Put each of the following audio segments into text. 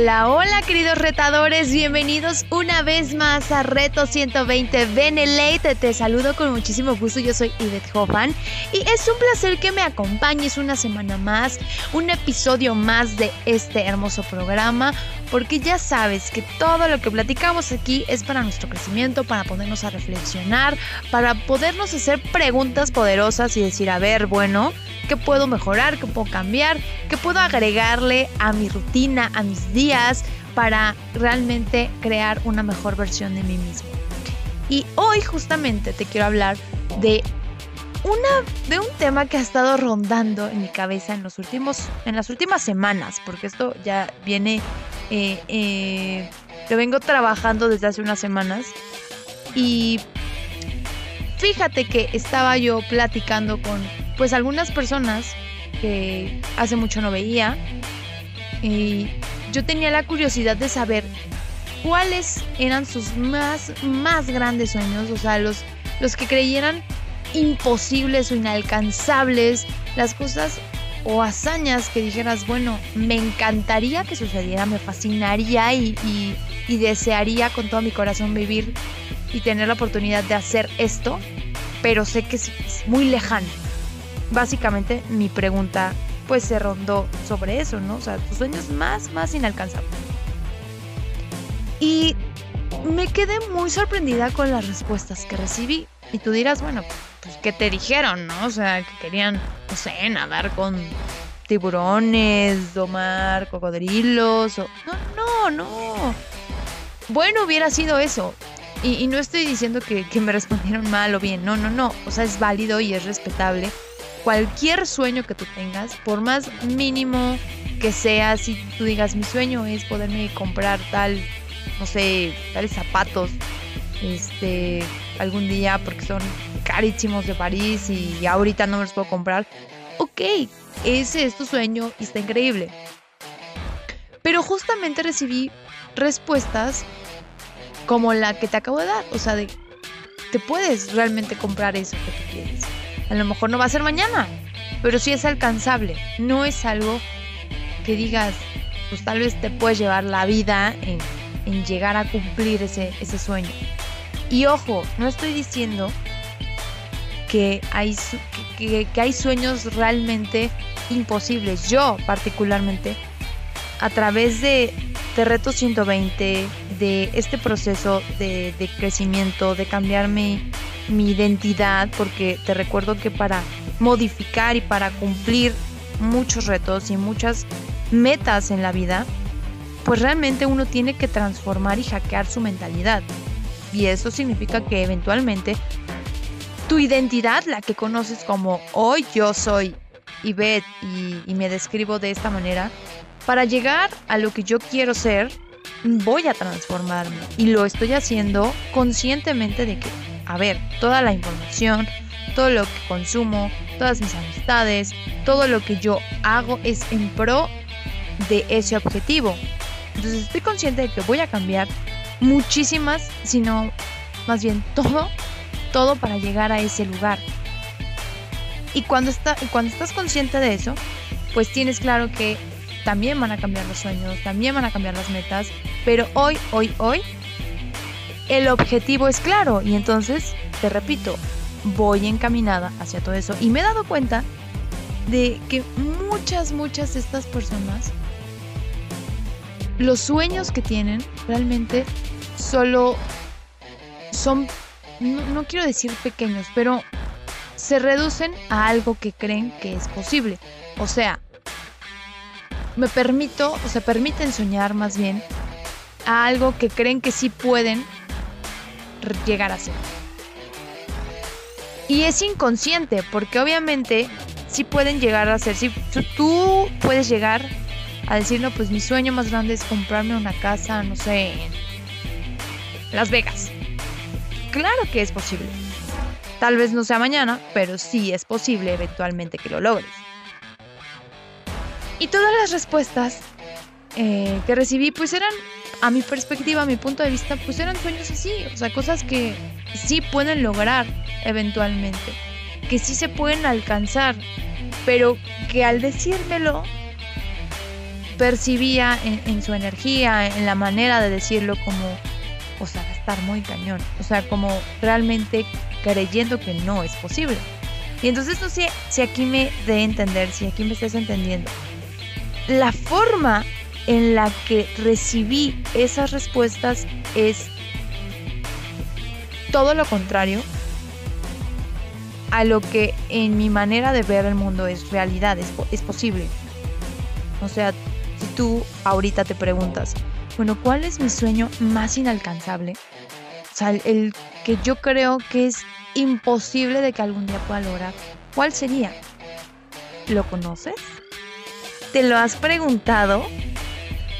Hola, hola queridos retadores, bienvenidos una vez más a Reto 120 Benelate. Te saludo con muchísimo gusto, yo soy Yvette Hoffman y es un placer que me acompañes una semana más, un episodio más de este hermoso programa, porque ya sabes que todo lo que platicamos aquí es para nuestro crecimiento, para ponernos a reflexionar, para podernos hacer preguntas poderosas y decir, a ver, bueno, ¿qué puedo mejorar? ¿Qué puedo cambiar? ¿Qué puedo agregarle a mi rutina, a mis días? para realmente crear una mejor versión de mí mismo. Y hoy justamente te quiero hablar de una de un tema que ha estado rondando en mi cabeza en los últimos en las últimas semanas, porque esto ya viene eh, eh, lo vengo trabajando desde hace unas semanas. Y fíjate que estaba yo platicando con pues algunas personas que hace mucho no veía y yo tenía la curiosidad de saber cuáles eran sus más, más grandes sueños, o sea, los, los que creyeran imposibles o inalcanzables, las cosas o hazañas que dijeras, bueno, me encantaría que sucediera, me fascinaría y, y desearía con todo mi corazón vivir y tener la oportunidad de hacer esto, pero sé que es muy lejano. Básicamente mi pregunta pues se rondó sobre eso, ¿no? O sea, tus sueños más, más inalcanzables. Y me quedé muy sorprendida con las respuestas que recibí. Y tú dirás, bueno, pues ¿qué te dijeron, no? O sea, que querían, no sé, nadar con tiburones, domar cocodrilos, o... No, no, no. Bueno, hubiera sido eso. Y, no estoy diciendo que, que me respondieron mal o bien, no, no, no. O sea, es válido y es respetable cualquier sueño que tú tengas, por más mínimo que sea, si tú digas mi sueño es poderme comprar tal, no sé, tales zapatos, este, algún día porque son carísimos de París y ahorita no me los puedo comprar. Ok, ese es tu sueño y está increíble. Pero justamente recibí respuestas como la que te acabo de dar, o sea, de te puedes realmente comprar eso que tú quieres. A lo mejor no va a ser mañana, pero sí es alcanzable. No es algo que digas, pues tal vez te puedes llevar la vida en, llegar a cumplir ese, ese sueño. Y ojo, no estoy diciendo que hay, que, hay sueños realmente imposibles. Yo particularmente, a través de, de Reto 120, de este proceso de, de crecimiento, de cambiarme mi identidad, porque te recuerdo que para modificar y para cumplir muchos retos y muchas metas en la vida, pues realmente uno tiene que transformar y hackear su mentalidad. Y eso significa que eventualmente tu identidad, la que conoces como hoy yo soy Ivette y, y me describo de esta manera, para llegar a lo que yo quiero ser, voy a transformarme. Y lo estoy haciendo conscientemente de que a ver toda la información, todo lo que consumo, todas mis amistades, todo lo que yo hago es en pro de ese objetivo. Entonces estoy consciente de que voy a cambiar muchísimas, sino más bien todo, todo para llegar a ese lugar. Y cuando, cuando estás consciente de eso, pues tienes claro que también van a cambiar los sueños, también van a cambiar las metas, pero hoy, hoy, hoy el objetivo es claro y entonces, te repito, voy encaminada hacia todo eso. Y me he dado cuenta de que muchas, muchas de estas personas, los sueños que tienen realmente solo son, no, quiero decir pequeños, pero se reducen a algo que creen que es posible. O sea, me permito, o se permiten soñar más bien a algo que creen que sí pueden llegar a ser. Y es inconsciente, porque obviamente sí pueden llegar a ser, si tú puedes llegar a decir, no, pues mi sueño más grande es comprarme una casa, no sé, en Las Vegas. Claro que es posible. Tal vez no sea mañana, pero sí es posible eventualmente que lo logres. Y todas las respuestas eh, que recibí, pues eran, a mi perspectiva, a mi punto de vista, pues eran sueños así, o sea, cosas que sí pueden lograr eventualmente, que sí se pueden alcanzar, pero que al decírmelo percibía en, su energía, en la manera de decirlo como, o sea, estar muy cañón, o sea, como realmente creyendo que no es posible. Y entonces no sé si aquí me de entender, si aquí me estás entendiendo. La forma en la que recibí esas respuestas es todo lo contrario a lo que en mi manera de ver el mundo es realidad, es, es posible. O sea, tú ahorita te preguntas, bueno, ¿cuál es mi sueño más inalcanzable? O sea, el que yo creo que es imposible de que algún día pueda lograr. ¿Cuál sería? ¿Lo conoces? ¿Te lo has preguntado?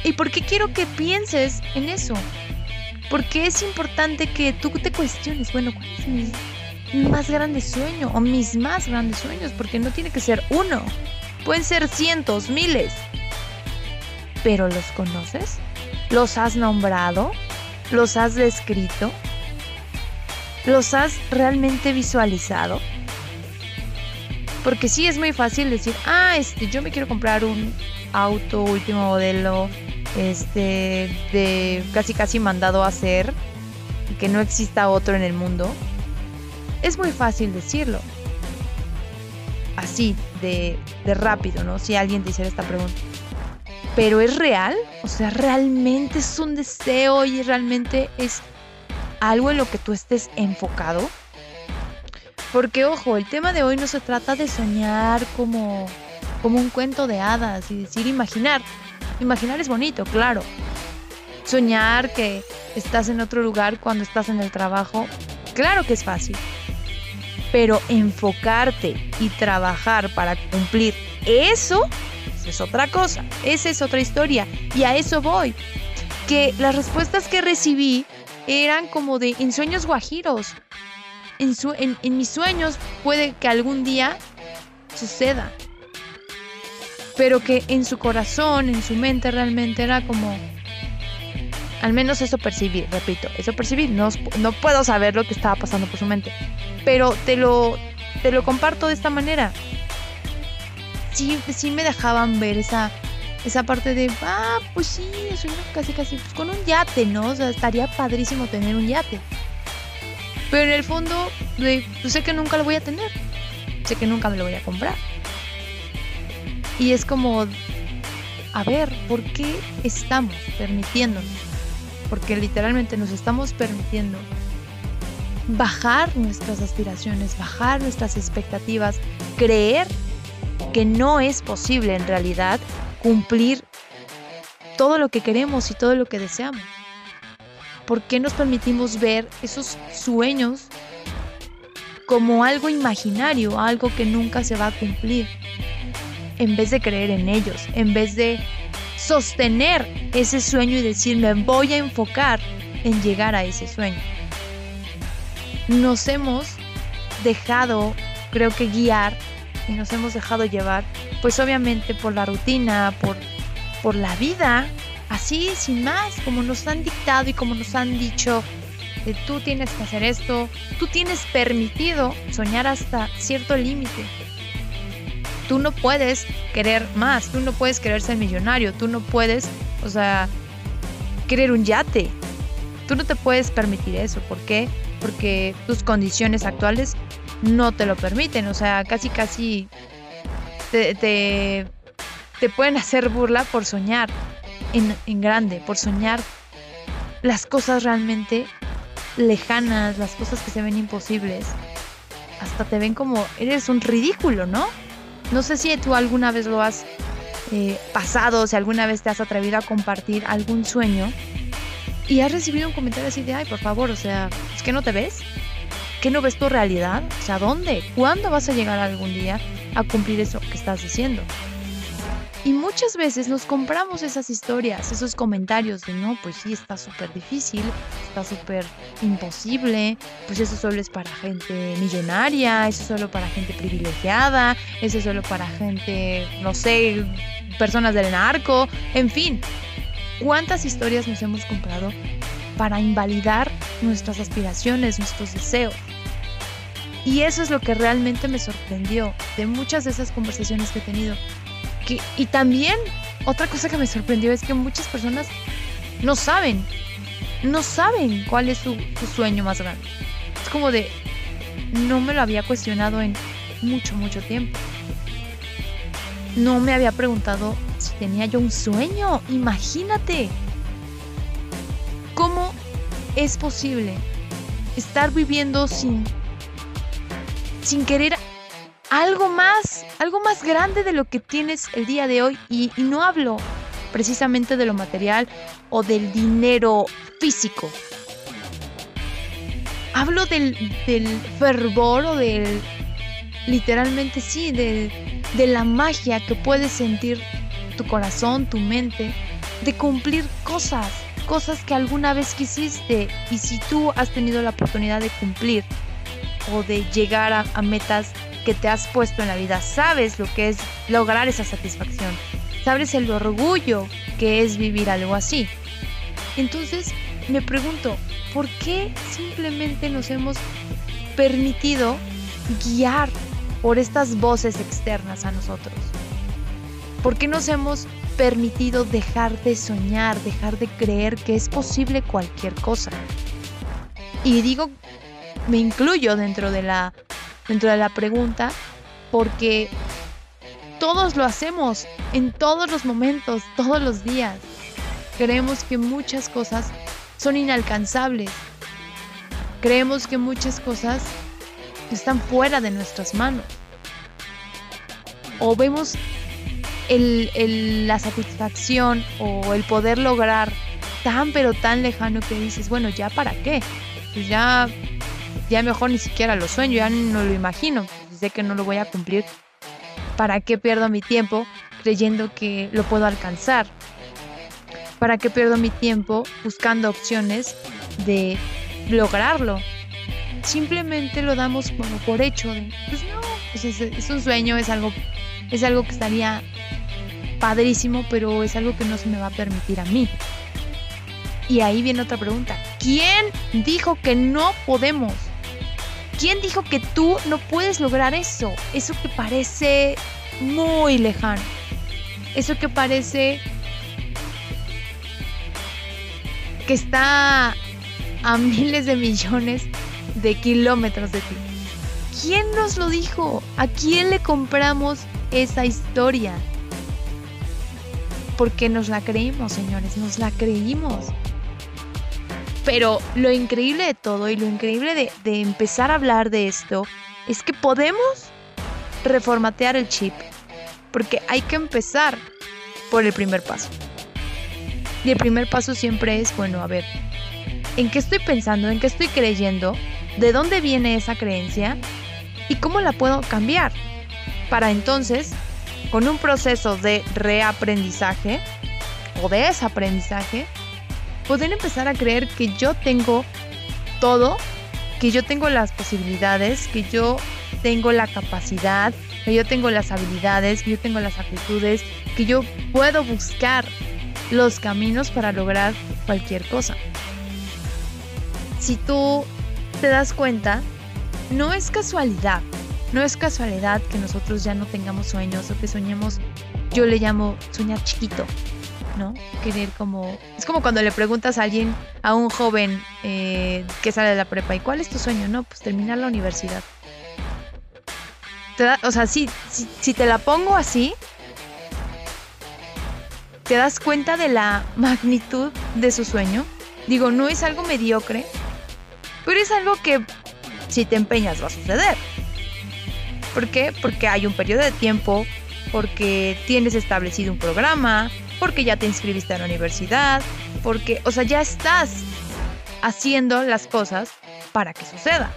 ¿Y por qué quiero que pienses en eso? Porque es importante que tú te cuestiones, bueno, ¿cuál es mi más grande sueño o mis más grandes sueños? Porque no tiene que ser uno, pueden ser cientos, miles. ¿Pero los conoces? ¿Los has nombrado? ¿Los has descrito? ¿Los has realmente visualizado? Porque sí es muy fácil decir, ah, este, yo me quiero comprar un auto último modelo, este, de casi casi mandado a hacer, y que no exista otro en el mundo. Es muy fácil decirlo. Así, de, de rápido, ¿no? Si alguien te hiciera esta pregunta. Pero es real, o sea, realmente es un deseo y realmente es algo en lo que tú estés enfocado. Porque ojo, el tema de hoy no se trata de soñar como, como un cuento de hadas y decir imaginar. Imaginar es bonito, claro. Soñar que estás en otro lugar cuando estás en el trabajo, claro que es fácil. Pero enfocarte y trabajar para cumplir eso, es otra cosa. Esa es otra historia. Y a eso voy. Que las respuestas que recibí eran como de en sueños guajiros. En, en, mis sueños puede que algún día suceda. Pero que en su corazón, en su mente realmente era como... Al menos eso percibí, repito, eso percibí. No, no puedo saber lo que estaba pasando por su mente. Pero te lo, te lo comparto de esta manera. Sí, sí me dejaban ver esa, esa parte de, ah, pues sí, sueño casi casi pues con un yate, ¿no? O sea, estaría padrísimo tener un yate. Pero en el fondo, pues sé que nunca lo voy a tener. Sé que nunca me lo voy a comprar. Y es como, a ver, ¿por qué estamos permitiéndonos? Porque literalmente nos estamos permitiendo bajar nuestras aspiraciones, bajar nuestras expectativas, creer que no es posible en realidad cumplir todo lo que queremos y todo lo que deseamos? ¿Por qué nos permitimos ver esos sueños como algo imaginario, algo que nunca se va a cumplir? En vez de creer en ellos, en vez de sostener ese sueño y decir, me voy a enfocar en llegar a ese sueño. Nos hemos dejado, creo que, guiar y nos hemos dejado llevar, pues obviamente por la rutina, por, por la vida, así, sin más, como nos han dictado y como nos han dicho, que tú tienes que hacer esto, tú tienes permitido soñar hasta cierto límite. Tú no puedes querer más, tú no puedes querer ser millonario, tú no puedes, o sea, querer un yate. Tú no te puedes permitir eso. ¿Por qué? Porque tus condiciones actuales no te lo permiten. O sea, casi, casi te, te, pueden hacer burla por soñar en, en grande, por soñar las cosas realmente lejanas, las cosas que se ven imposibles. Hasta te ven como eres un ridículo, ¿no? No sé si tú alguna vez lo has eh, pasado, si alguna vez te has atrevido a compartir algún sueño y has recibido un comentario así de, ay, por favor, o sea, ¿es que no te ves? ¿Qué no ves tu realidad? O sea, ¿dónde? ¿Cuándo vas a llegar algún día? a cumplir eso que estás diciendo. Y muchas veces nos compramos esas historias, esos comentarios de no, pues sí, está súper difícil, está súper imposible, pues eso solo es para gente millonaria, eso es solo para gente privilegiada, eso es solo para gente, no sé, personas del narco, en fin. ¿Cuántas historias nos hemos comprado para invalidar nuestras aspiraciones, nuestros deseos? Y eso es lo que realmente me sorprendió de muchas de esas conversaciones que he tenido y también otra cosa que me sorprendió es que muchas personas no saben, no saben cuál es su, su sueño más grande. Es como de, no me lo había cuestionado en mucho, mucho tiempo. No me había preguntado si tenía yo un sueño. Imagínate. ¿Cómo es posible estar viviendo sin, sin querer algo más, algo más grande de lo que tienes el día de hoy. Y, no hablo precisamente de lo material o del dinero físico. Hablo del, del fervor o del, literalmente sí, de, de la magia que puedes sentir tu corazón, tu mente, de cumplir cosas, cosas que alguna vez quisiste. Y si tú has tenido la oportunidad de cumplir o de llegar a, metas que te has puesto en la vida, sabes lo que es lograr esa satisfacción, sabes el orgullo que es vivir algo así. Entonces me pregunto, ¿por qué simplemente nos hemos permitido guiar por estas voces externas a nosotros? ¿Por qué nos hemos permitido dejar de soñar, dejar de creer que es posible cualquier cosa? Y digo, me incluyo dentro de la dentro de la pregunta porque todos lo hacemos en todos los momentos, todos los días. Creemos que muchas cosas son inalcanzables. Creemos que muchas cosas están fuera de nuestras manos. O vemos la satisfacción o el poder lograr tan pero tan lejano que dices, bueno, ¿ya para qué? Pues ya ya mejor ni siquiera lo sueño, ya no lo imagino, sé que no lo voy a cumplir. ¿Para qué pierdo mi tiempo creyendo que lo puedo alcanzar? ¿Para qué pierdo mi tiempo buscando opciones de lograrlo? Simplemente lo damos como por hecho de, pues no, pues es, es un sueño, es algo, es algo que estaría padrísimo, pero es algo que no se me va a permitir a mí. Y ahí viene otra pregunta. ¿Quién dijo que no podemos? ¿Quién dijo que tú no puedes lograr eso? Eso que parece muy lejano. Eso que parece que está a miles de millones de kilómetros de ti. ¿Quién nos lo dijo? ¿A quién le compramos esa historia? Porque nos la creímos, señores, nos la creímos. Pero lo increíble de todo y lo increíble de, empezar a hablar de esto es que podemos reformatear el chip. Porque hay que empezar por el primer paso. Y el primer paso siempre es, bueno, a ver, ¿en qué estoy pensando? ¿En qué estoy creyendo? ¿De dónde viene esa creencia? ¿Y cómo la puedo cambiar? Para entonces, con un proceso de reaprendizaje o desaprendizaje, poder empezar a creer que yo tengo todo, que yo tengo las posibilidades, que yo tengo la capacidad, que yo tengo las habilidades, que yo tengo las actitudes, que yo puedo buscar los caminos para lograr cualquier cosa. Si tú te das cuenta, no es casualidad, no es casualidad que nosotros ya no tengamos sueños o que soñemos, yo le llamo soñar chiquito, ¿no? Querer como... Es como cuando le preguntas a alguien, a un joven eh, que sale de la prepa, ¿y cuál es tu sueño? No, pues terminar la universidad. o sea, si, si te la pongo así, te das cuenta de la magnitud de su sueño. Digo, no es algo mediocre, pero es algo que si te empeñas va a suceder. ¿Por qué? Porque hay un periodo de tiempo, porque tienes establecido un programa, porque ya te inscribiste a la universidad, porque, o sea, ya estás haciendo las cosas para que suceda.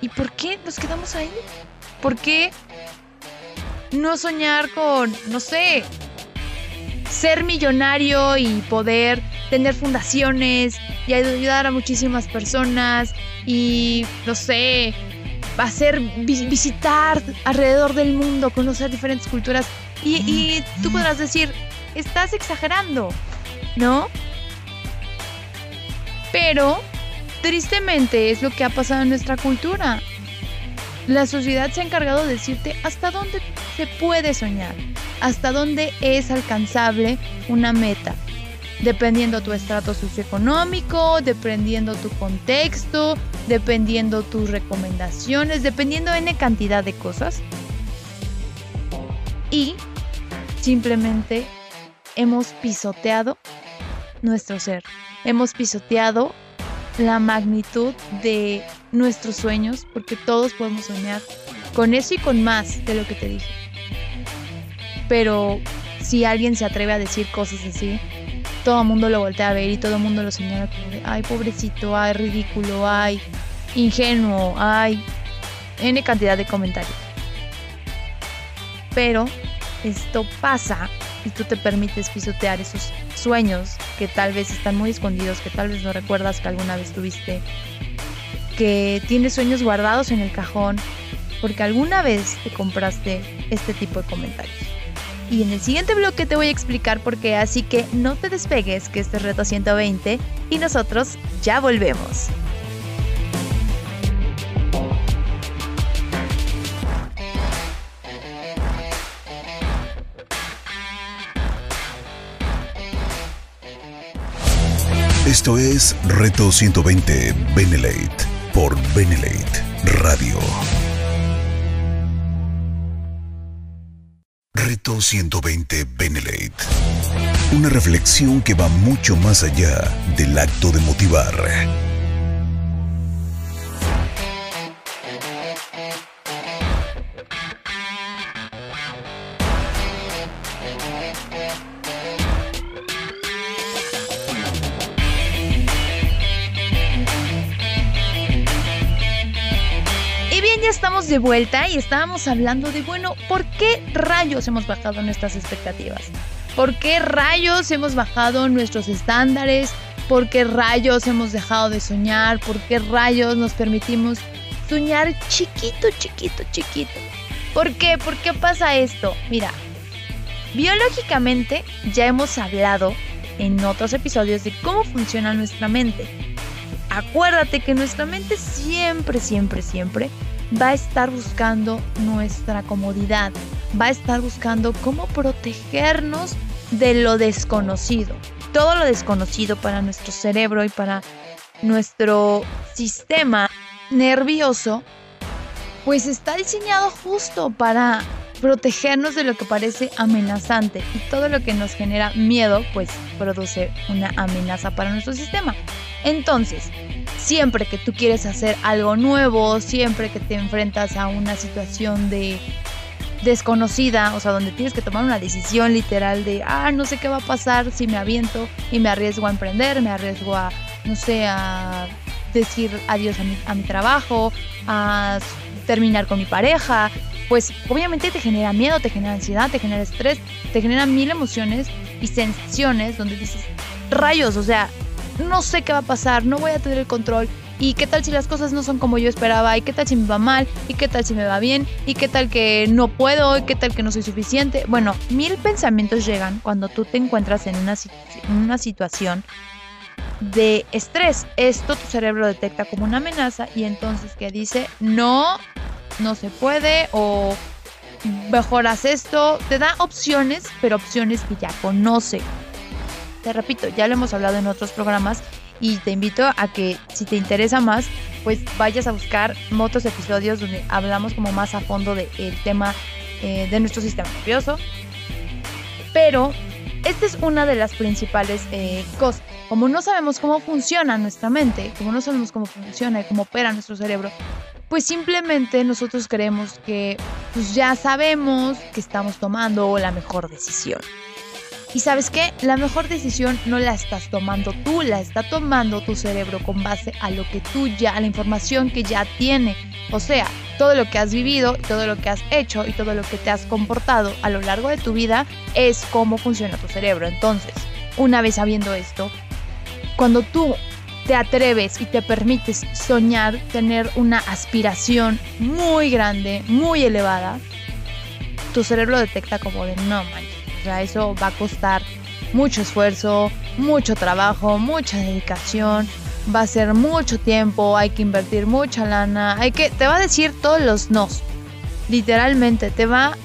¿Y por qué nos quedamos ahí? ¿Por qué no soñar con, no sé, ser millonario y poder tener fundaciones y ayudar a muchísimas personas y, no sé, hacer visitar alrededor del mundo, conocer diferentes culturas y, y tú podrás decir, estás exagerando, ¿no? Pero, tristemente, es lo que ha pasado en nuestra cultura. La sociedad se ha encargado de decirte hasta dónde se puede soñar, hasta dónde es alcanzable una meta, dependiendo tu estrato socioeconómico, dependiendo tu contexto, dependiendo tus recomendaciones, dependiendo de N cantidad de cosas. Y simplemente hemos pisoteado nuestro ser, hemos pisoteado la magnitud de nuestros sueños, porque todos podemos soñar con eso y con más de lo que te dije. Pero si alguien se atreve a decir cosas así, todo el mundo lo voltea a ver y todo el mundo lo señala como de, ay, pobrecito, ay, ridículo, ay, ingenuo, ay, N cantidad de comentarios. Pero esto pasa y tú te permites pisotear esos sueños que tal vez están muy escondidos, que tal vez no recuerdas que alguna vez tuviste, que tienes sueños guardados en el cajón, porque alguna vez te compraste este tipo de comentarios. Y en el siguiente bloque te voy a explicar por qué, así que no te despegues, que este es Reto 120 y nosotros ya volvemos. Esto es Reto 120 Benelate por Benelate Radio. Reto 120 Benelate. Una reflexión que va mucho más allá del acto de motivar de vuelta y estábamos hablando de, bueno, ¿por qué rayos hemos bajado nuestras expectativas? ¿Por qué rayos hemos bajado nuestros estándares? ¿Por qué rayos hemos dejado de soñar? ¿Por qué rayos nos permitimos soñar chiquito, chiquito, chiquito? ¿Por qué? ¿Por qué pasa esto? Mira, biológicamente ya hemos hablado en otros episodios de cómo funciona nuestra mente. Acuérdate que nuestra mente siempre, siempre, siempre va a estar buscando nuestra comodidad, va a estar buscando cómo protegernos de lo desconocido. Todo lo desconocido para nuestro cerebro y para nuestro sistema nervioso, pues está diseñado justo para protegernos de lo que parece amenazante y todo lo que nos genera miedo, pues produce una amenaza para nuestro sistema. Entonces, siempre que tú quieres hacer algo nuevo, siempre que te enfrentas a una situación de desconocida, o sea, donde tienes que tomar una decisión literal de, ah, no sé qué va a pasar si me aviento y me arriesgo a emprender, me arriesgo a, no sé, a decir adiós a mi, a mi trabajo, a terminar con mi pareja, pues obviamente te genera miedo, te genera ansiedad, te genera estrés, te genera mil emociones y sensaciones donde dices, rayos, o sea, no sé qué va a pasar, no voy a tener el control. ¿Y qué tal si las cosas no son como yo esperaba? ¿Y qué tal si me va mal? ¿Y qué tal si me va bien? ¿Y qué tal que no puedo? ¿Y qué tal que no soy suficiente? Bueno, mil pensamientos llegan cuando tú te encuentras en una, situación de estrés. Esto tu cerebro detecta como una amenaza y entonces que dice, no, no se puede o mejoras esto. Te da opciones, pero opciones que ya conoce te repito, ya lo hemos hablado en otros programas y te invito a que si te interesa más, pues vayas a buscar otros episodios donde hablamos como más a fondo del tema eh, de nuestro sistema nervioso. Pero esta es una de las principales eh, cosas. Como no sabemos cómo funciona nuestra mente, como no sabemos cómo funciona y cómo opera nuestro cerebro, pues simplemente nosotros creemos que pues ya sabemos que estamos tomando la mejor decisión. Y sabes qué, la mejor decisión no la estás tomando tú, la está tomando tu cerebro con base a lo que tú ya, a la información que ya tiene. O sea, todo lo que has vivido, todo lo que has hecho y todo lo que te has comportado a lo largo de tu vida es cómo funciona tu cerebro. Entonces, una vez sabiendo esto, cuando tú te atreves y te permites soñar, tener una aspiración muy grande, muy elevada, tu cerebro detecta como de no manches. Eso va a costar mucho esfuerzo, mucho trabajo, mucha dedicación, va a ser mucho tiempo, hay que invertir mucha lana, hay que te va a decir todos los nos. Literalmente te va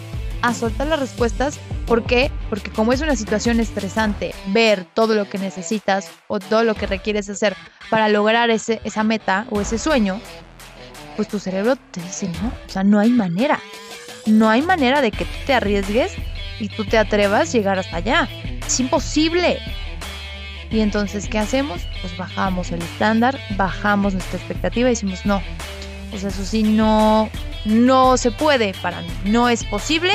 a soltar las respuestas ¿Por qué? Porque como es una situación estresante, ver todo lo que necesitas o todo lo que requieres hacer para lograr ese, esa meta o ese sueño, pues tu cerebro te dice no, o sea, no hay manera. No hay manera de que te arriesgues y tú te atrevas a llegar hasta allá. Es imposible. Y entonces, ¿qué hacemos? Pues bajamos el estándar, bajamos nuestra expectativa y decimos, no, pues eso sí, no, no se puede para mí, no es posible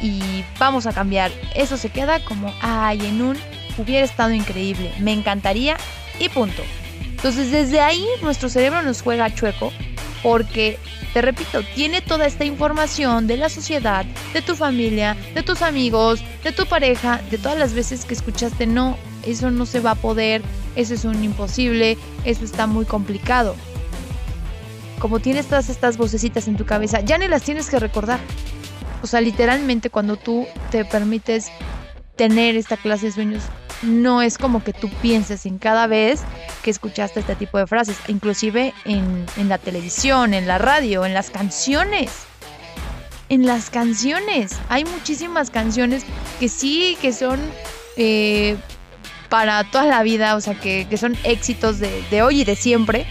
y vamos a cambiar. Eso se queda como, ay, en un hubiera estado increíble, me encantaría y punto. Entonces desde ahí nuestro cerebro nos juega chueco porque, te repito, tiene toda esta información de la sociedad, de tu familia, de tus amigos, de tu pareja, de todas las veces que escuchaste, no, eso no se va a poder, eso es un imposible, eso está muy complicado. Como tienes todas estas vocecitas en tu cabeza, ya ni las tienes que recordar. O sea, literalmente cuando tú te permites tener esta clase de sueños, no es como que tú pienses en cada vez que escuchaste este tipo de frases, inclusive en, la televisión, en la radio, en las canciones. En las canciones. Hay muchísimas canciones que sí, que son eh, para toda la vida, o sea, que, son éxitos de, hoy y de siempre,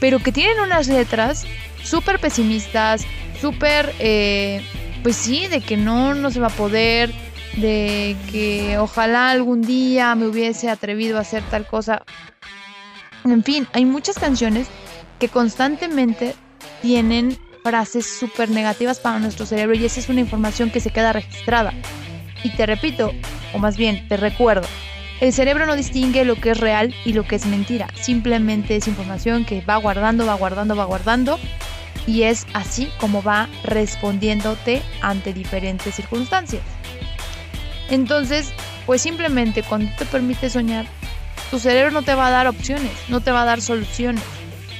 pero que tienen unas letras súper pesimistas, súper... Eh, pues sí, de que no, no se va a poder, de que ojalá algún día me hubiese atrevido a hacer tal cosa. En fin, hay muchas canciones que constantemente tienen frases súper negativas para nuestro cerebro y esa es una información que se queda registrada. Y te repito, o más bien te recuerdo, el cerebro no distingue lo que es real y lo que es mentira, simplemente es información que va guardando, va guardando, va guardando y es así como va respondiéndote ante diferentes circunstancias. Entonces, pues simplemente cuando te permites soñar, tu cerebro no te va a dar opciones, no te va a dar soluciones,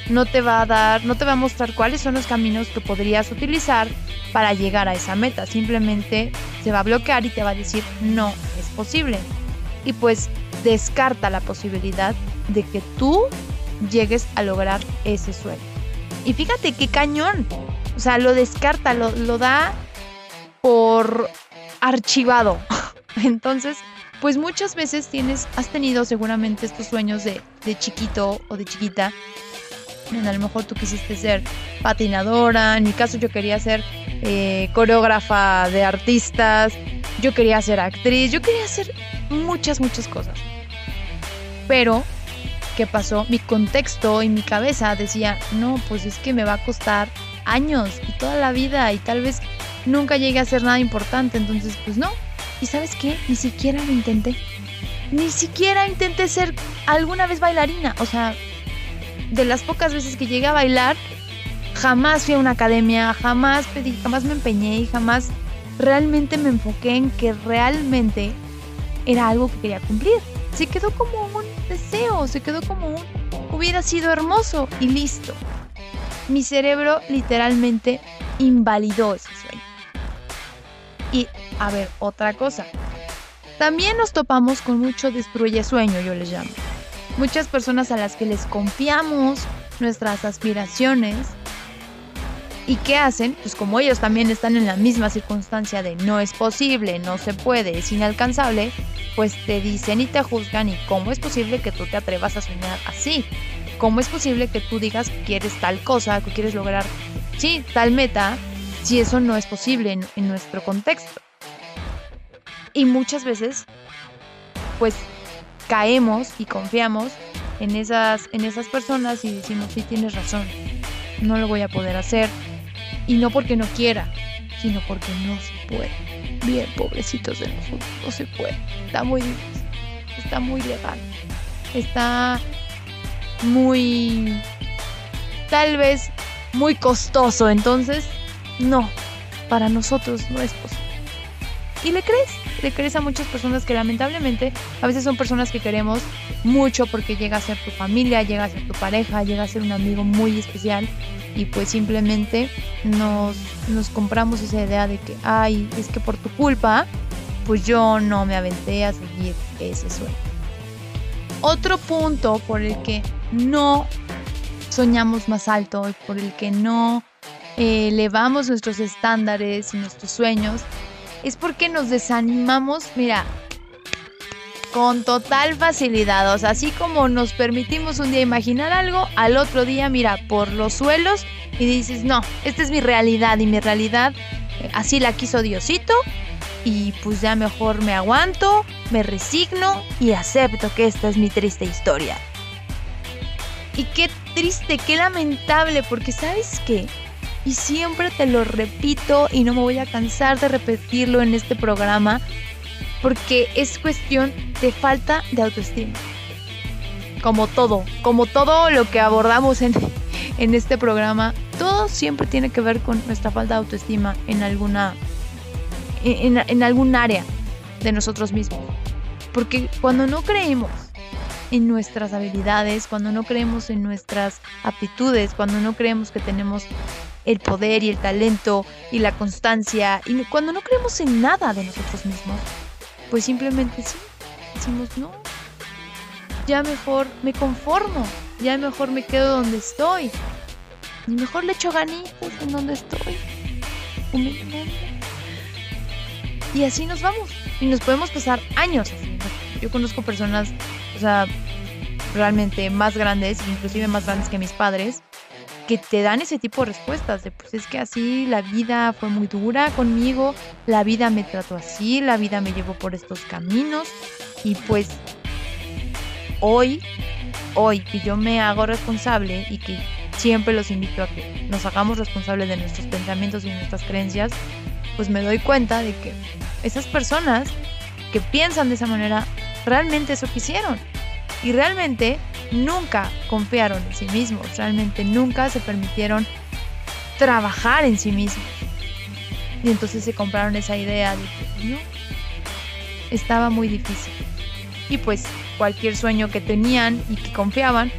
no te va a dar, no te va a mostrar cuáles son los caminos que podrías utilizar para llegar a esa meta. Simplemente se va a bloquear y te va a decir no es posible. Y pues descarta la posibilidad de que tú llegues a lograr ese sueño. Y fíjate qué cañón. O sea, lo descarta, lo, da por archivado. Entonces, pues muchas veces tienes, has tenido seguramente estos sueños de, chiquito o de chiquita. A lo mejor tú quisiste ser patinadora, en mi caso yo quería ser eh, coreógrafa de artistas, yo quería ser actriz, yo quería hacer muchas, muchas cosas. Pero qué pasó, mi contexto y mi cabeza decía, no, pues es que me va a costar años y toda la vida y tal vez nunca llegue a hacer nada importante, entonces pues no. ¿Y sabes qué? Ni siquiera lo intenté. Ni siquiera intenté ser alguna vez bailarina. O sea, de las pocas veces que llegué a bailar, jamás fui a una academia, jamás pedí, jamás me empeñé y jamás realmente me enfoqué en que realmente era algo que quería cumplir. Se quedó como un deseo, se quedó como un hubiera sido hermoso y listo. Mi cerebro literalmente invalidó ese sueño. Y a ver, otra cosa. También nos topamos con mucho destruye sueño, yo les llamo. Muchas personas a las que les confiamos nuestras aspiraciones, ¿Y qué hacen? Pues como ellos también están en la misma circunstancia de no es posible, no se puede, es inalcanzable, pues te dicen y te juzgan y cómo es posible que tú te atrevas a soñar así. ¿Cómo es posible que tú digas que quieres tal cosa, que quieres lograr, sí, tal meta, si eso no es posible en, en nuestro contexto? Y muchas veces, pues caemos y confiamos en esas, en esas personas y decimos, sí, tienes razón, no lo voy a poder hacer, y no porque no quiera, sino porque no se puede. Bien, pobrecitos de nosotros, no se puede. Está muy difícil, está muy legal, está muy... Tal vez muy costoso. Entonces, no, para nosotros no es posible. Y le crees, le crees a muchas personas que lamentablemente a veces son personas que queremos mucho porque llega a ser tu familia, llega a ser tu pareja, llega a ser un amigo muy especial y pues simplemente nos, nos compramos esa idea de que, ay, es que por tu culpa, pues yo no me aventé a seguir ese sueño. Otro punto por el que no soñamos más alto y por el que no elevamos nuestros estándares y nuestros sueños es porque nos desanimamos, mira, con total facilidad. O sea, así como nos permitimos un día imaginar algo, al otro día, mira, por los suelos y dices, no, esta es mi realidad y mi realidad eh, así la quiso Diosito y pues ya mejor me aguanto, me resigno y acepto que esta es mi triste historia. Y qué triste, qué lamentable, porque sabes qué, y siempre te lo repito y no me voy a cansar de repetirlo en este programa, porque es cuestión de falta de autoestima. Como todo, como todo lo que abordamos en, en este programa, todo siempre tiene que ver con nuestra falta de autoestima en alguna, en, en algún área de nosotros mismos. Porque cuando no creemos en nuestras habilidades, cuando no creemos en nuestras aptitudes, cuando no creemos que tenemos el poder y el talento y la constancia, y cuando no creemos en nada de nosotros mismos, pues simplemente sí, decimos no. Ya mejor me conformo, ya mejor me quedo donde estoy. Y mejor le echo ganitas en donde estoy. Y así nos vamos. Y nos podemos pasar años Yo conozco personas, o sea, realmente más grandes, inclusive más grandes que mis padres, que te dan ese tipo de respuestas, de pues es que así la vida fue muy dura conmigo, la vida me trató así, la vida me llevó por estos caminos y pues hoy, hoy que yo me hago responsable y que siempre los invito a que nos hagamos responsables de nuestros pensamientos y nuestras creencias, pues me doy cuenta de que esas personas que piensan de esa manera realmente eso quisieron y realmente nunca confiaron en sí mismos, realmente nunca se permitieron trabajar en sí mismos. Y entonces se compraron esa idea de que no, estaba muy difícil. Y pues cualquier sueño que tenían y que confiaban,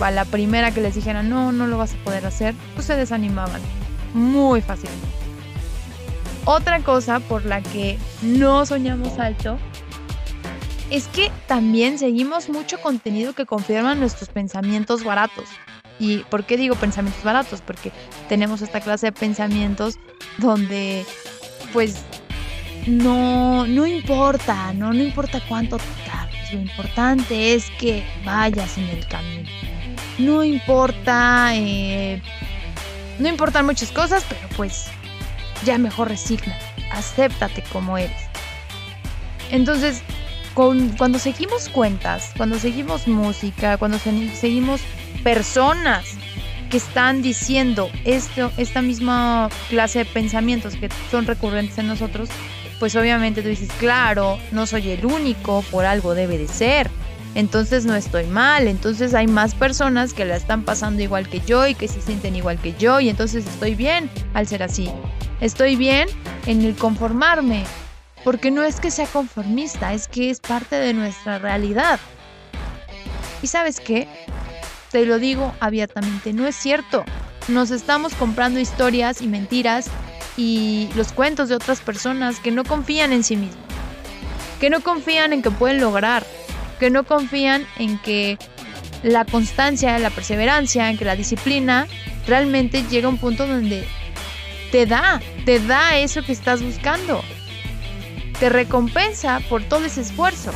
a la primera que les dijeran no, no lo vas a poder hacer, pues se desanimaban muy fácilmente. Otra cosa por la que no soñamos alto es que también seguimos mucho contenido que confirma nuestros pensamientos baratos. ¿Y por qué digo pensamientos baratos? Porque tenemos esta clase de pensamientos donde pues no, no importa, ¿no? no importa cuánto tardes, lo importante es que vayas en el camino. No importa, eh, no importan muchas cosas, pero pues ya mejor resigna, acéptate como eres. Entonces, cuando seguimos cuentas, cuando seguimos música, cuando seguimos personas que están diciendo esto, esta misma clase de pensamientos que son recurrentes en nosotros, pues obviamente tú dices, claro, no soy el único, por algo debe de ser. Entonces no estoy mal, entonces hay más personas que la están pasando igual que yo y que se sienten igual que yo y entonces estoy bien al ser así. Estoy bien en el conformarme, porque no es que sea conformista, es que es parte de nuestra realidad. ¿Y sabes qué? Te lo digo abiertamente, no es cierto. Nos estamos comprando historias y mentiras y los cuentos de otras personas que no confían en sí mismos, que no confían en que pueden lograr, que no confían en que la constancia, la perseverancia, en que la disciplina realmente llega a un punto donde te da, te da eso que estás buscando te recompensa por todo ese esfuerzo.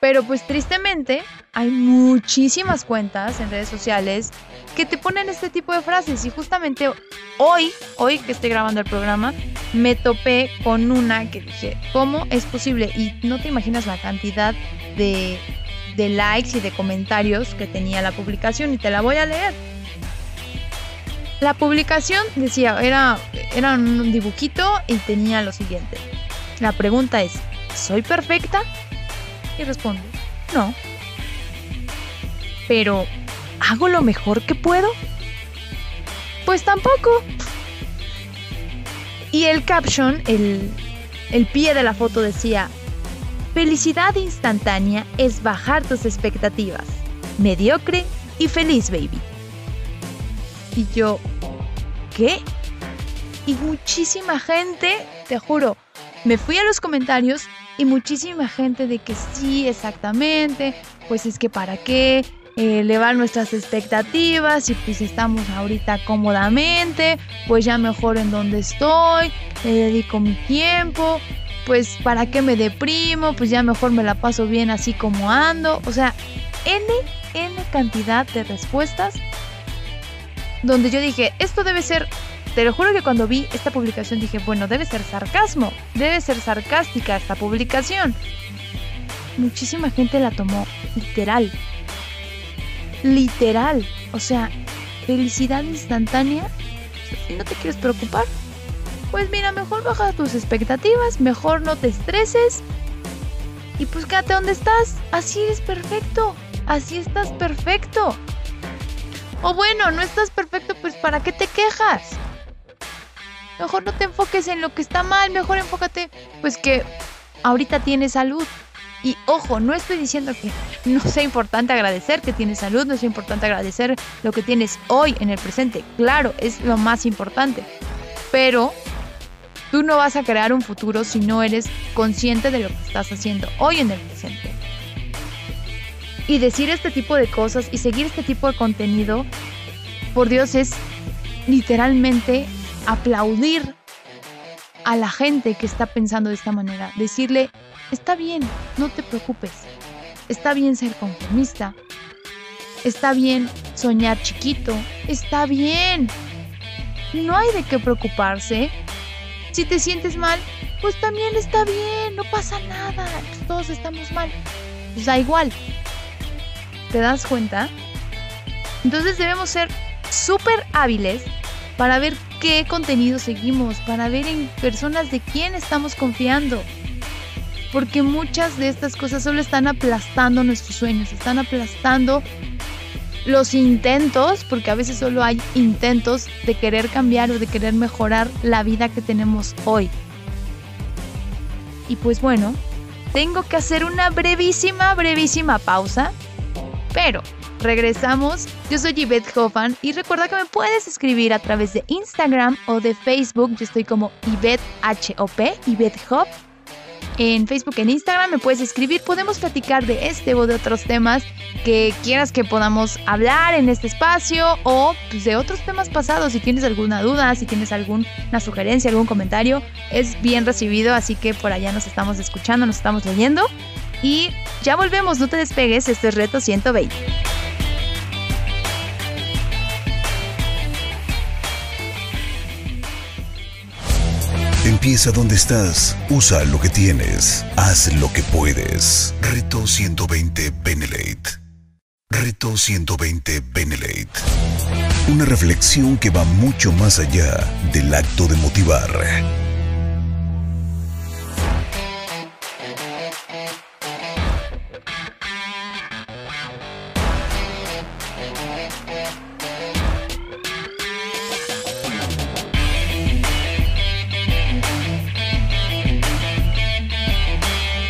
Pero pues tristemente hay muchísimas cuentas en redes sociales que te ponen este tipo de frases y justamente hoy, hoy que estoy grabando el programa, me topé con una que dije, ¿cómo es posible? Y no te imaginas la cantidad de, de likes y de comentarios que tenía la publicación y te la voy a leer. La publicación decía, era, era un dibujito y tenía lo siguiente. La pregunta es, ¿soy perfecta? Y responde, no. Pero ¿Hago lo mejor que puedo? Pues tampoco. Y el caption, el, el pie de la foto decía, felicidad instantánea es bajar tus expectativas. Mediocre y feliz, baby. Y yo, ¿qué? Y muchísima gente, te juro, me fui a los comentarios y muchísima gente de que sí, exactamente, pues es que para qué, eh, elevar nuestras expectativas y pues estamos ahorita cómodamente, pues ya mejor en donde estoy, le dedico mi tiempo, pues para qué me deprimo, pues ya mejor me la paso bien así como ando, o sea, n, n cantidad de respuestas donde yo dije, esto debe ser te lo juro que cuando vi esta publicación dije, bueno, debe ser sarcasmo, debe ser sarcástica esta publicación. Muchísima gente la tomó literal. Literal. O sea, felicidad instantánea. Si no te quieres preocupar, pues mira, mejor baja tus expectativas, mejor no te estreses. Y pues quédate donde estás. Así es perfecto. Así estás perfecto. O bueno, no estás perfecto, pues ¿para qué te quejas? Mejor no te enfoques en lo que está mal, mejor enfócate pues que ahorita tienes salud. Y ojo, no estoy diciendo que no sea importante agradecer que tienes salud, no sea importante agradecer lo que tienes hoy en el presente. Claro, es lo más importante. Pero tú no vas a crear un futuro si no eres consciente de lo que estás haciendo hoy en el presente. Y decir este tipo de cosas y seguir este tipo de contenido, por Dios, es literalmente aplaudir a la gente que está pensando de esta manera. Decirle, está bien, no te preocupes. Está bien ser conformista. Está bien soñar chiquito. Está bien. No hay de qué preocuparse. Si te sientes mal, pues también está bien. No pasa nada. Todos estamos mal. Pues da igual. ¿Te das cuenta? Entonces debemos ser súper hábiles para ver qué contenido seguimos, para ver en personas de quién estamos confiando. Porque muchas de estas cosas solo están aplastando nuestros sueños, están aplastando los intentos, porque a veces solo hay intentos de querer cambiar o de querer mejorar la vida que tenemos hoy. Y pues bueno, tengo que hacer una brevísima, brevísima pausa, pero Regresamos, yo soy Yvette Hoffman y recuerda que me puedes escribir a través de Instagram o de Facebook, yo estoy como Yvette H-O-P, Yvette Hop. En Facebook, en Instagram me puedes escribir, podemos platicar de este o de otros temas que quieras que podamos hablar en este espacio o pues, de otros temas pasados. Si tienes alguna duda, si tienes alguna sugerencia, algún comentario, es bien recibido, así que por allá nos estamos escuchando, nos estamos leyendo. Y ya volvemos, no te despegues, este es Reto 120. Empieza donde estás, usa lo que tienes, haz lo que puedes. Reto 120 Benelate. Reto 120 Benelate. Una reflexión que va mucho más allá del acto de motivar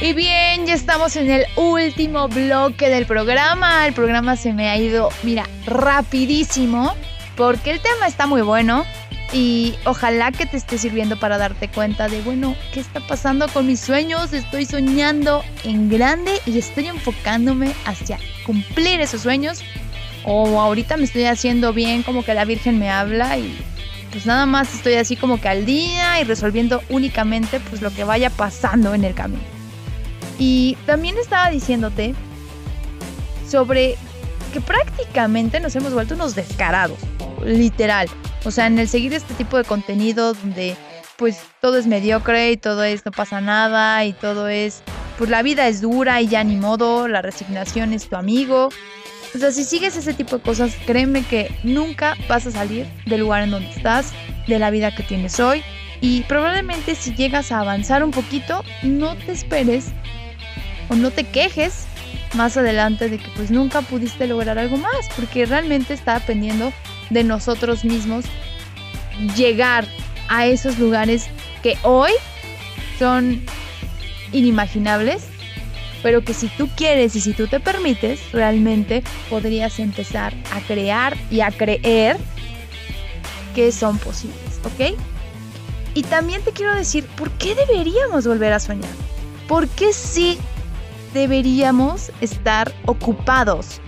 Y bien, ya estamos en el último bloque del programa. El programa se me ha ido, mira, rapidísimo, porque el tema está muy bueno y ojalá que te esté sirviendo para darte cuenta de, bueno, ¿qué está pasando con mis sueños? Estoy soñando en grande y estoy enfocándome hacia cumplir esos sueños. O ahorita me estoy haciendo bien como que la Virgen me habla y pues nada más estoy así como que al día y resolviendo únicamente pues lo que vaya pasando en el camino. Y también estaba diciéndote sobre que prácticamente nos hemos vuelto unos descarados, literal. O sea, en el seguir este tipo de contenido donde pues todo es mediocre y todo es no pasa nada y todo es pues la vida es dura y ya ni modo, la resignación es tu amigo. O sea, si sigues ese tipo de cosas, créeme que nunca vas a salir del lugar en donde estás, de la vida que tienes hoy. Y probablemente si llegas a avanzar un poquito, no te esperes o no te quejes más adelante de que pues nunca pudiste lograr algo más, porque realmente está dependiendo de nosotros mismos llegar a esos lugares que hoy son inimaginables, pero que si tú quieres y si tú te permites, realmente podrías empezar a crear y a creer que son posibles, ¿ok? Y también te quiero decir, ¿por qué deberíamos volver a soñar? ¿Por qué sí deberíamos estar ocupados?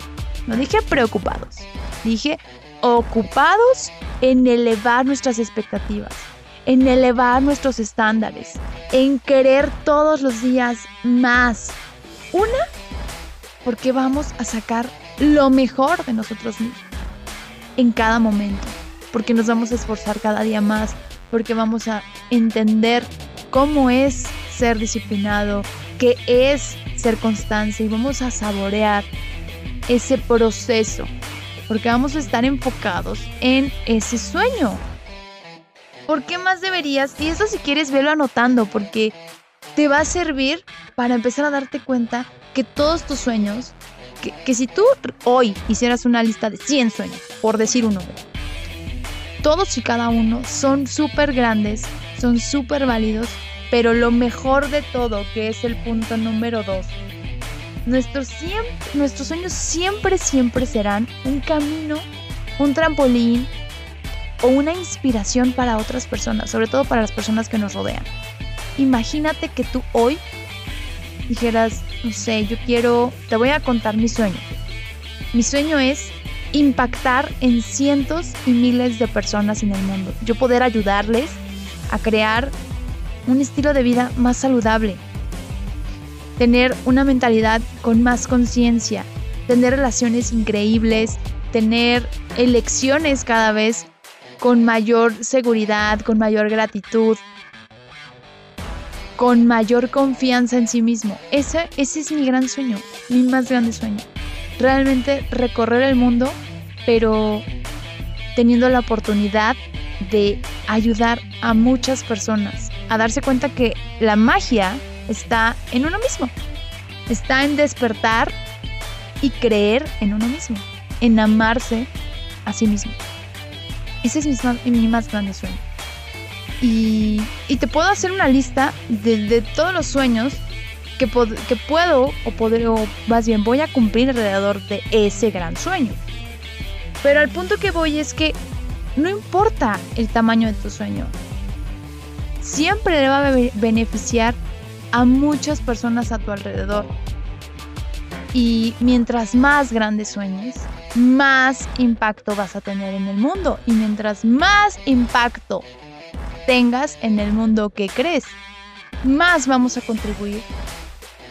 No dije preocupados, dije ocupados en elevar nuestras expectativas, en elevar nuestros estándares, en querer todos los días más. Una, porque vamos a sacar lo mejor de nosotros mismos en cada momento, porque nos vamos a esforzar cada día más, porque vamos a entender cómo es ser disciplinado, qué es ser constante y vamos a saborear ese proceso porque vamos a estar enfocados en ese sueño. ¿Por qué más deberías? Y eso si quieres verlo anotando, porque te va a servir para empezar a darte cuenta que todos tus sueños, que, si tú hoy hicieras una lista de 100 sueños, por decir uno, todos y cada uno son súper grandes, son súper válidos, pero lo mejor de todo, que es el punto número 2, Nuestros, nuestros sueños siempre, siempre serán un camino, un trampolín o una inspiración para otras personas, sobre todo para las personas que nos rodean. Imagínate que tú hoy dijeras, no sé, yo quiero, te voy a contar mi sueño. Mi sueño es impactar en cientos y miles de personas en el mundo. Yo poder ayudarles a crear un estilo de vida más saludable, tener una mentalidad con más conciencia, tener relaciones increíbles, tener elecciones cada vez con mayor seguridad, con mayor gratitud, con mayor confianza en sí mismo. Ese, ese es mi gran sueño, mi más grande sueño. Realmente recorrer el mundo, pero teniendo la oportunidad de ayudar a muchas personas a darse cuenta que la magia está en uno mismo. Está en despertar y creer en uno mismo, en amarse a sí mismo. Ese es mi, más grande sueño. Y, te puedo hacer una lista de, todos los sueños que, que puedo o, poder, o más bien voy a cumplir alrededor de ese gran sueño. Pero al punto que voy es que no importa el tamaño de tu sueño, siempre le va a beneficiar a muchas personas a tu alrededor. Y mientras más grandes sueñes, más impacto vas a tener en el mundo. Y mientras más impacto tengas en el mundo que crees, más vamos a contribuir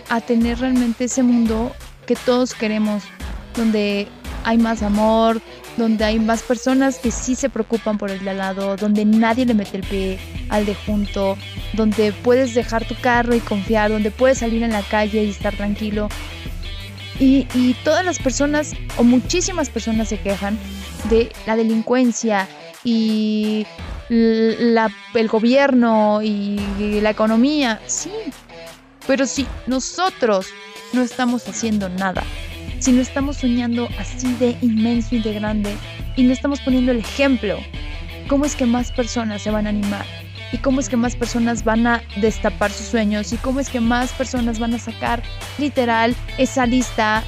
a tener realmente ese mundo que todos queremos, donde hay más amor, donde hay más personas que sí se preocupan por el de al lado, donde nadie le mete el pie al de junto, donde puedes dejar tu carro y confiar, donde puedes salir en la calle y estar tranquilo. Y, todas las personas, o muchísimas personas se quejan de la delincuencia y el gobierno y la economía. Sí, pero si nosotros no estamos haciendo nada, si no estamos soñando así de inmenso y de grande y no estamos poniendo el ejemplo, ¿cómo es que más personas se van a animar? ¿Y cómo es que más personas van a destapar sus sueños? ¿Y cómo es que más personas van a sacar literal esa lista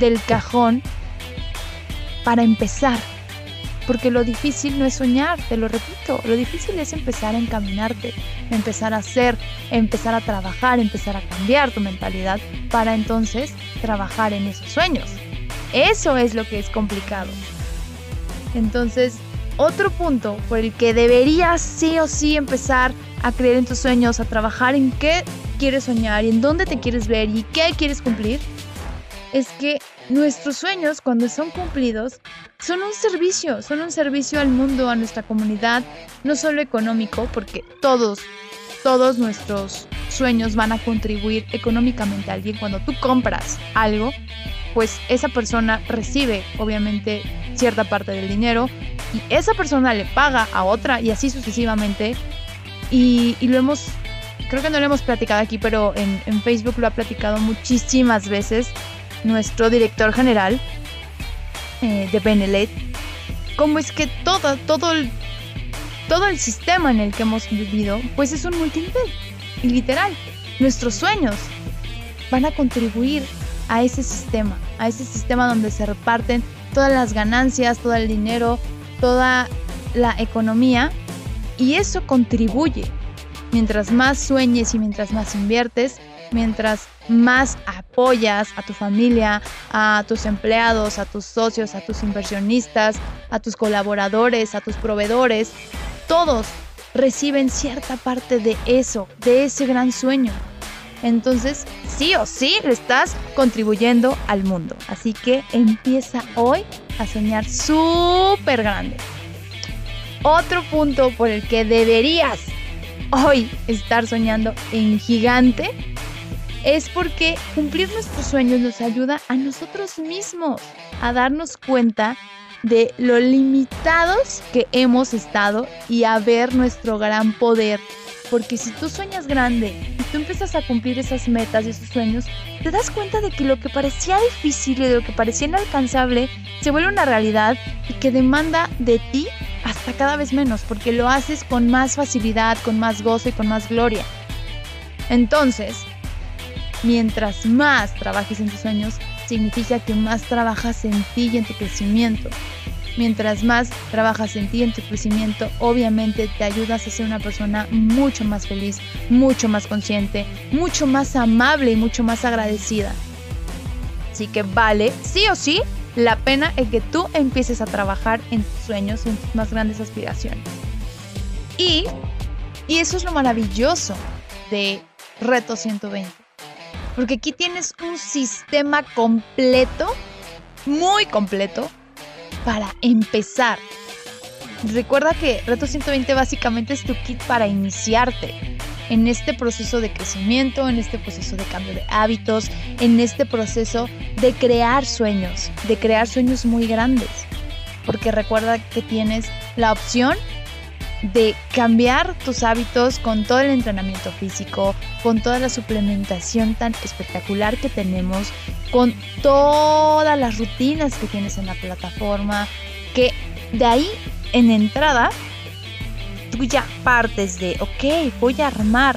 del cajón para empezar? Porque lo difícil no es soñar, te lo repito, lo difícil es empezar a encaminarte, empezar a hacer, empezar a trabajar, empezar a cambiar tu mentalidad para entonces trabajar en esos sueños. Eso es lo que es complicado. Entonces, otro punto por el que deberías sí o sí empezar a creer en tus sueños, a trabajar en qué quieres soñar y en dónde te quieres ver y qué quieres cumplir, es que nuestros sueños, cuando son cumplidos, son un servicio, son un servicio al mundo, a nuestra comunidad, no solo económico, porque todos, todos nuestros sueños van a contribuir económicamente a alguien. Cuando tú compras algo, pues esa persona recibe, obviamente, cierta parte del dinero y esa persona le paga a otra y así sucesivamente. Y, lo hemos, creo que no lo hemos platicado aquí, pero en, en Facebook lo ha platicado muchísimas veces nuestro director general eh, de Benelet, cómo es que todo, todo, el, todo el sistema en el que hemos vivido, pues es un multinivel. Y literal, nuestros sueños van a contribuir a ese sistema, a ese sistema donde se reparten todas las ganancias, todo el dinero, toda la economía y eso contribuye. Mientras más sueñes y mientras más inviertes, mientras más apoyas a tu familia, a tus empleados, a tus socios, a tus inversionistas, a tus colaboradores, a tus proveedores, todos reciben cierta parte de eso, de ese gran sueño. Entonces, sí o sí estás contribuyendo al mundo. Así que empieza hoy a soñar súper grande. Otro punto por el que deberías hoy estar soñando en gigante es porque cumplir nuestros sueños nos ayuda a nosotros mismos a darnos cuenta de lo limitados que hemos estado y a ver nuestro gran poder. Porque si tú sueñas grande y tú empiezas a cumplir esas metas y esos sueños, te das cuenta de que lo que parecía difícil y de lo que parecía inalcanzable se vuelve una realidad y que demanda de ti hasta cada vez menos, porque lo haces con más facilidad, con más gozo y con más gloria. Entonces, mientras más trabajes en tus sueños, significa que más trabajas en ti y en tu crecimiento. Mientras más trabajas en ti y en tu crecimiento, obviamente te ayudas a ser una persona mucho más feliz, mucho más consciente, mucho más amable y mucho más agradecida. Así que vale, sí o sí, la pena es que tú empieces a trabajar en tus sueños y en tus más grandes aspiraciones. Y, y eso es lo maravilloso de Reto 120. Porque aquí tienes un sistema completo, muy completo, para empezar. Recuerda que Reto 120 básicamente es tu kit para iniciarte en este proceso de crecimiento, en este proceso de cambio de hábitos, en este proceso de crear sueños, de crear sueños muy grandes. Porque recuerda que tienes la opción de cambiar tus hábitos con todo el entrenamiento físico, con toda la suplementación tan espectacular que tenemos, con todas las rutinas que tienes en la plataforma, que de ahí en entrada tú ya partes de, ok, voy a armar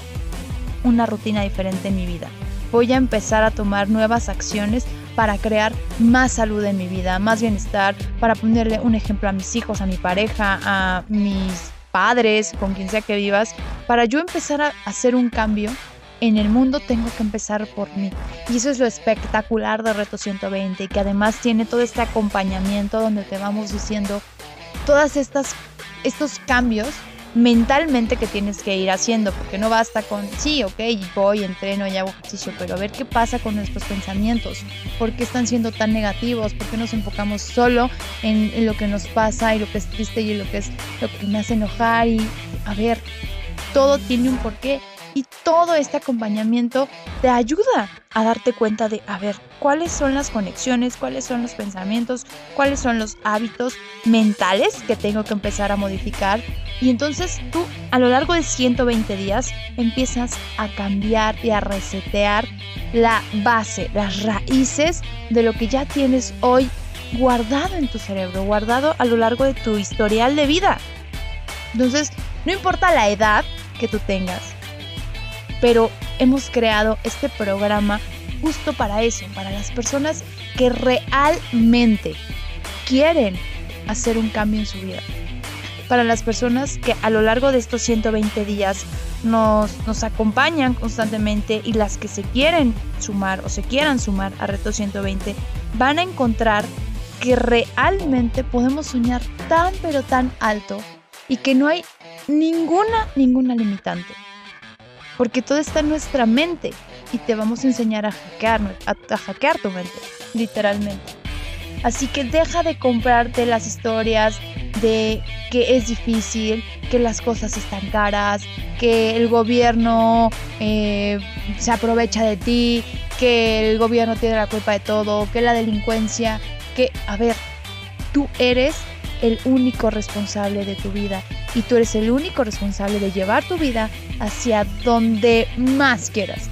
una rutina diferente en mi vida. Voy a empezar a tomar nuevas acciones para crear más salud en mi vida, más bienestar, para ponerle un ejemplo a mis hijos, a mi pareja, a mis padres, con quien sea que vivas, para yo empezar a hacer un cambio en el mundo tengo que empezar por mí. Y eso es lo espectacular de Reto 120, que además tiene todo este acompañamiento donde te vamos diciendo todas estas estos cambios mentalmente que tienes que ir haciendo, porque no basta con, sí, ok, voy, entreno y hago ejercicio, pero a ver qué pasa con nuestros pensamientos, por qué están siendo tan negativos, por qué nos enfocamos solo en, lo que nos pasa y lo que es triste y lo que es lo que me hace enojar y a ver, todo tiene un porqué y todo este acompañamiento te ayuda a darte cuenta de, a ver, cuáles son las conexiones, cuáles son los pensamientos, cuáles son los hábitos mentales que tengo que empezar a modificar y entonces tú a lo largo de 120 días empiezas a cambiar y a resetear la base, las raíces de lo que ya tienes hoy guardado en tu cerebro, guardado a lo largo de tu historial de vida. Entonces, no importa la edad que tú tengas, pero hemos creado este programa justo para eso, para las personas que realmente quieren hacer un cambio en su vida para las personas que a lo largo de estos 120 días nos, acompañan constantemente y las que se quieren sumar o se quieran sumar a Reto 120, van a encontrar que realmente podemos soñar tan pero tan alto y que no hay ninguna, ninguna limitante. Porque todo está en nuestra mente y te vamos a enseñar a hackear, a hackear tu mente, literalmente. Así que deja de comprarte las historias de que es difícil, que las cosas están caras, que el gobierno eh, se aprovecha de ti, que el gobierno tiene la culpa de todo, que la delincuencia, que, a ver, tú eres el único responsable de tu vida y tú eres el único responsable de llevar tu vida hacia donde más quieras.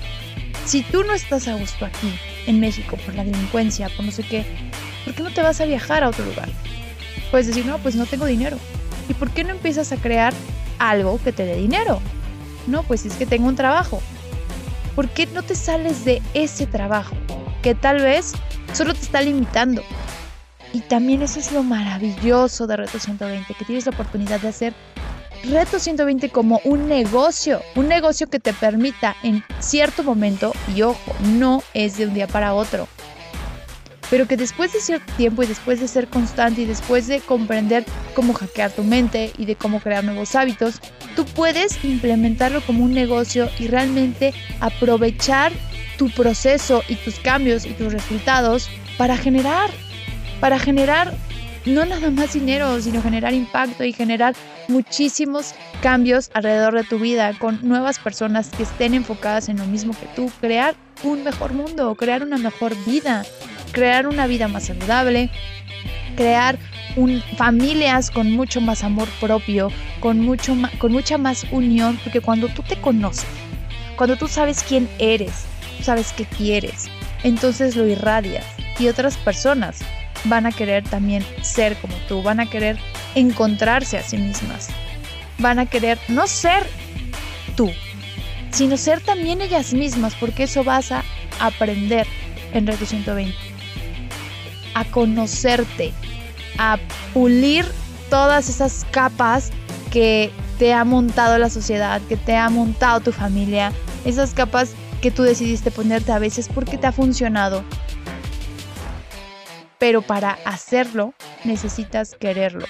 Si tú no estás a gusto aquí, en México por la delincuencia, por no sé qué, ¿por qué no te vas a viajar a otro lugar? Puedes decir, no, pues no tengo dinero. ¿Y por qué no empiezas a crear algo que te dé dinero? No, pues es que tengo un trabajo. ¿Por qué no te sales de ese trabajo? Que tal vez solo te está limitando. Y también eso es lo maravilloso de Reto 120, que tienes la oportunidad de hacer Reto 120 como un negocio, un negocio que te permita en cierto momento, y ojo, no es de un día para otro, pero que después de cierto tiempo y después de ser constante y después de comprender cómo hackear tu mente y de cómo crear nuevos hábitos, tú puedes implementarlo como un negocio y realmente aprovechar tu proceso y tus cambios y tus resultados para generar, para generar no nada más dinero, sino generar impacto y generar muchísimos cambios alrededor de tu vida con nuevas personas que estén enfocadas en lo mismo que tú, crear un mejor mundo, crear una mejor vida, crear una vida más saludable, crear familias con mucho más amor propio, con, mucho con mucha más unión, porque cuando tú te conoces, cuando tú sabes quién eres, sabes qué quieres, entonces lo irradias y otras personas van a querer también ser como tú, van a querer encontrarse a sí mismas, van a querer no ser tú, sino ser también ellas mismas, porque eso vas a aprender en Reto 120, a conocerte, a pulir todas esas capas que te ha montado la sociedad, que te ha montado tu familia, esas capas que tú decidiste ponerte a veces porque te ha funcionado, pero para hacerlo necesitas quererlo.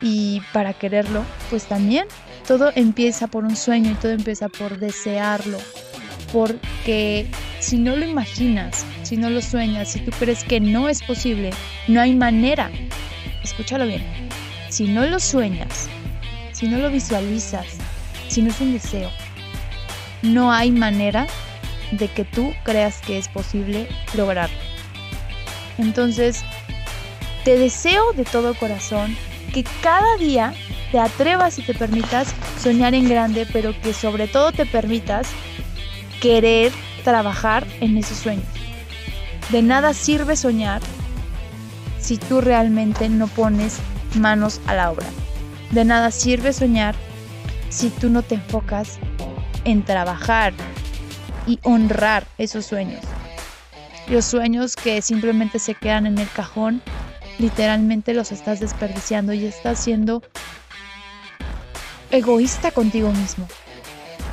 Y para quererlo, pues también todo empieza por un sueño y todo empieza por desearlo. Porque si no lo imaginas, si no lo sueñas, si tú crees que no es posible, no hay manera. Escúchalo bien. Si no lo sueñas, si no lo visualizas, si no es un deseo, no hay manera de que tú creas que es posible lograrlo. Entonces, te deseo de todo corazón que cada día te atrevas y te permitas soñar en grande, pero que sobre todo te permitas querer trabajar en esos sueños. De nada sirve soñar si tú realmente no pones manos a la obra. De nada sirve soñar si tú no te enfocas en trabajar y honrar esos sueños. Los sueños que simplemente se quedan en el cajón, literalmente los estás desperdiciando y estás siendo egoísta contigo mismo.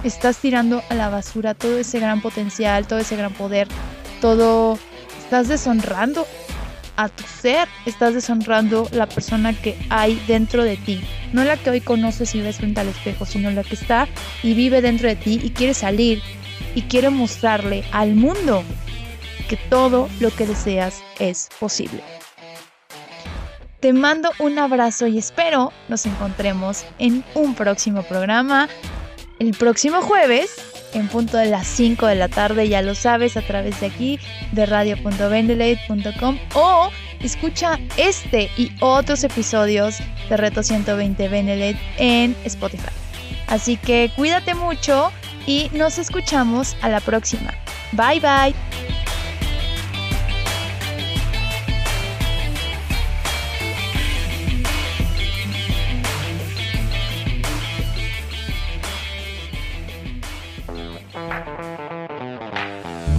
Estás tirando a la basura todo ese gran potencial, todo ese gran poder, todo... Estás deshonrando a tu ser, estás deshonrando la persona que hay dentro de ti. No la que hoy conoces y ves frente al espejo, sino la que está y vive dentro de ti y quiere salir y quiere mostrarle al mundo que todo lo que deseas es posible. Te mando un abrazo y espero nos encontremos en un próximo programa el próximo jueves en punto de las 5 de la tarde, ya lo sabes, a través de aquí de radio.bendelate.com o escucha este y otros episodios de Reto 120 Benelete en Spotify. Así que cuídate mucho y nos escuchamos a la próxima. Bye bye.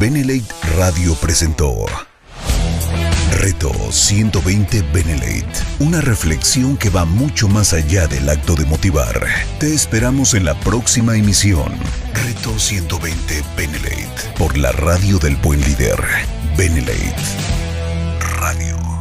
Benelate Radio presentó Reto 120 Benelate, una reflexión que va mucho más allá del acto de motivar. Te esperamos en la próxima emisión. Reto 120 Benelate, por la radio del buen líder. Benelate Radio.